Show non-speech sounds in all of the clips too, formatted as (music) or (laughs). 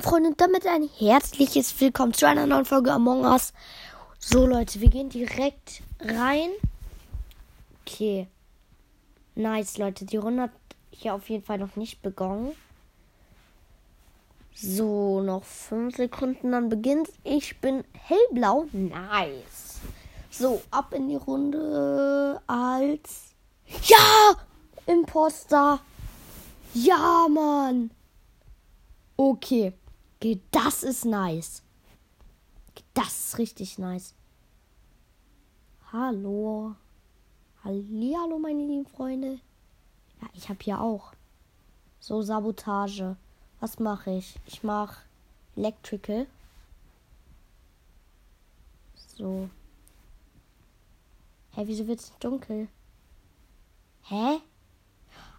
lieben Freunde, damit ein herzliches Willkommen zu einer neuen Folge Among Us. So Leute, wir gehen direkt rein. Okay. Nice, Leute. Die Runde hat hier auf jeden Fall noch nicht begonnen. So, noch fünf Sekunden, dann beginnt. Ich bin hellblau. Nice. So, ab in die Runde als... Ja! Imposter. Ja, Mann. Okay. Das ist nice. Das ist richtig nice. Hallo. Hallo, meine lieben Freunde. Ja, ich habe hier auch. So, Sabotage. Was mache ich? Ich mache Electrical. So. Hä, wieso wird es dunkel? Hä?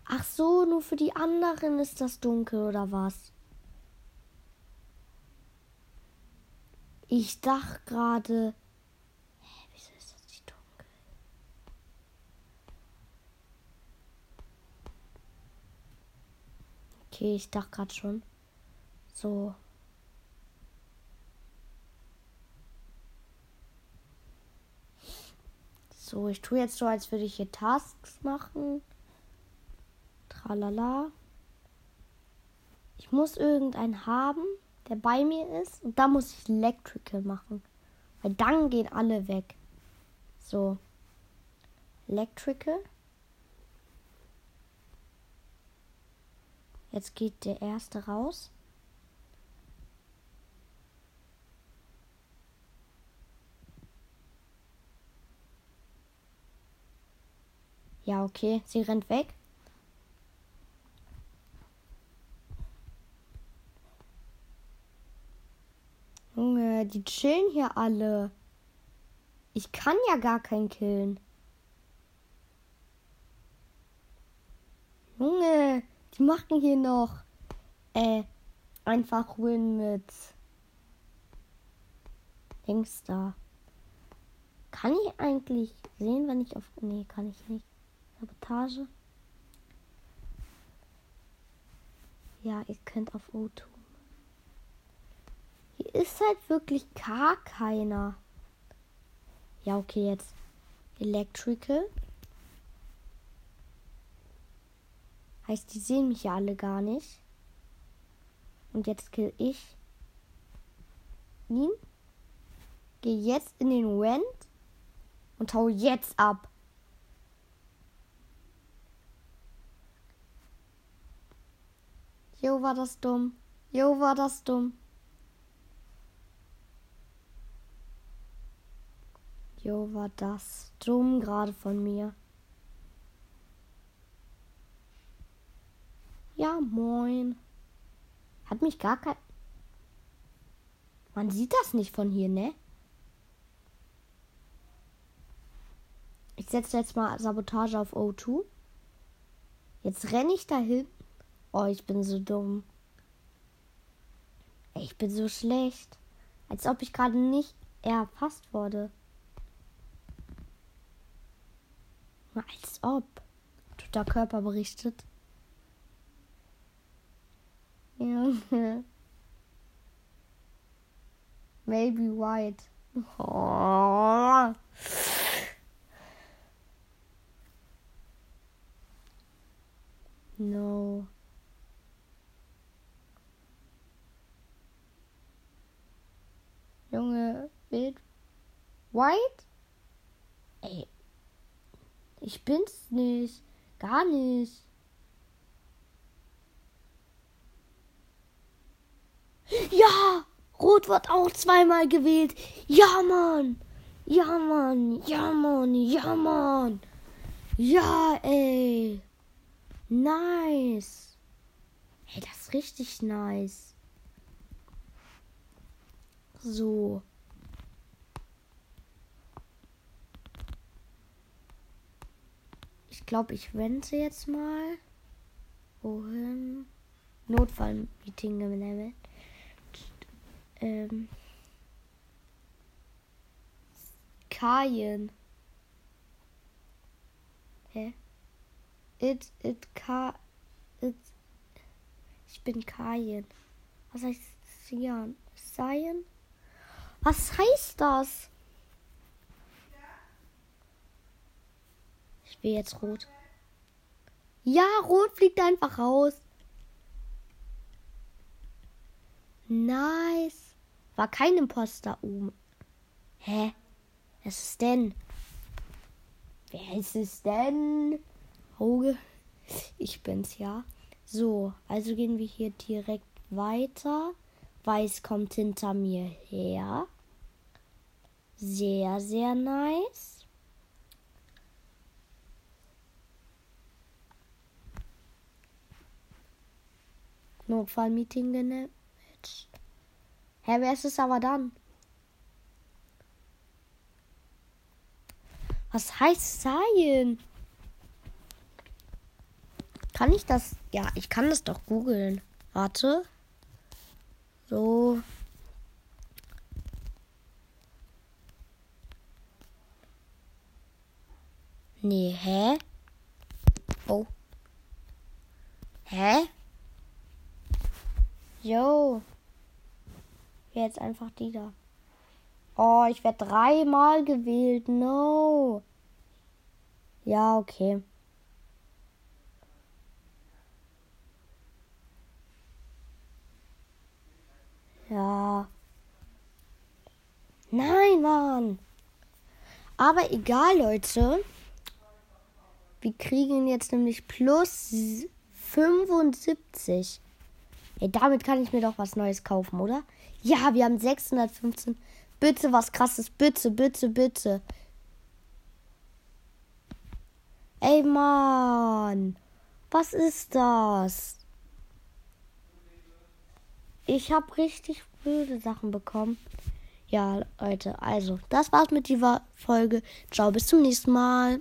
Ach so, nur für die anderen ist das dunkel oder was? Ich dachte gerade. Hä, wieso ist das nicht dunkel? Okay, ich dachte gerade schon. So. So, ich tue jetzt so, als würde ich hier Tasks machen. Tralala. Ich muss irgendeinen haben der bei mir ist. Und da muss ich Electrical machen. Weil dann gehen alle weg. So. Electrical. Jetzt geht der erste raus. Ja, okay. Sie rennt weg. Junge, die chillen hier alle. Ich kann ja gar keinen killen. Junge, die machen hier noch äh, einfach Win mit da. Kann ich eigentlich sehen, wenn ich auf. Nee, kann ich nicht. Sabotage. Ja, ihr könnt auf O2 ist halt wirklich gar keiner. Ja, okay, jetzt Electrical. Heißt, die sehen mich ja alle gar nicht. Und jetzt kill ich ihn. Gehe jetzt in den Wend und hau jetzt ab. Jo, war das dumm. Jo, war das dumm. Jo, war das dumm gerade von mir. Ja, moin. Hat mich gar kein. Man sieht das nicht von hier, ne? Ich setze jetzt mal Sabotage auf O2. Jetzt renne ich dahin. Oh, ich bin so dumm. Ich bin so schlecht. Als ob ich gerade nicht erfasst wurde. Als ob. Toter Körper berichtet. Junge. (laughs) Maybe white. Oh. (laughs) No. Junge, Bild. White? Ey, ich bin's nicht. Gar nicht. Ja! Rot wird auch zweimal gewählt. Ja, Mann. Ja, Mann. Ja, Mann. Ja, Mann. Ja, ey. Nice. Hey, das ist richtig nice. So. Glaube, ich wende jetzt mal. Wohin? Notfallmeeting gemeldet. Ähm. Kajen. Hä? It, it, ka, it. Ich bin Kajen. Was heißt Seien. Seien? Was heißt das? Ich will jetzt rot. Ja, rot fliegt einfach raus. Nice. War kein Imposter oben. Hä? Was ist denn? Wer ist es denn? Auge. Ich bin's ja. So, also gehen wir hier direkt weiter. Weiß kommt hinter mir her. Sehr, sehr nice. Notfallmeeting gematcht. Hä, wer ist es aber dann? Was heißt sein? Kann ich das? Ja, ich kann das doch googeln. Warte. So. Nee, hä? Oh. Hä? Jo. Jetzt einfach die da. Oh, ich werde dreimal gewählt. No. Ja, okay. Ja. Nein, Mann. Aber egal, Leute. Wir kriegen jetzt nämlich plus 75. Ey, damit kann ich mir doch was Neues kaufen, oder? Ja, wir haben 615. Bitte was krasses. Bitte, bitte, bitte. Ey, Mann. Was ist das? Ich habe richtig blöde Sachen bekommen. Ja, Leute, also, das war's mit dieser Folge. Ciao, bis zum nächsten Mal.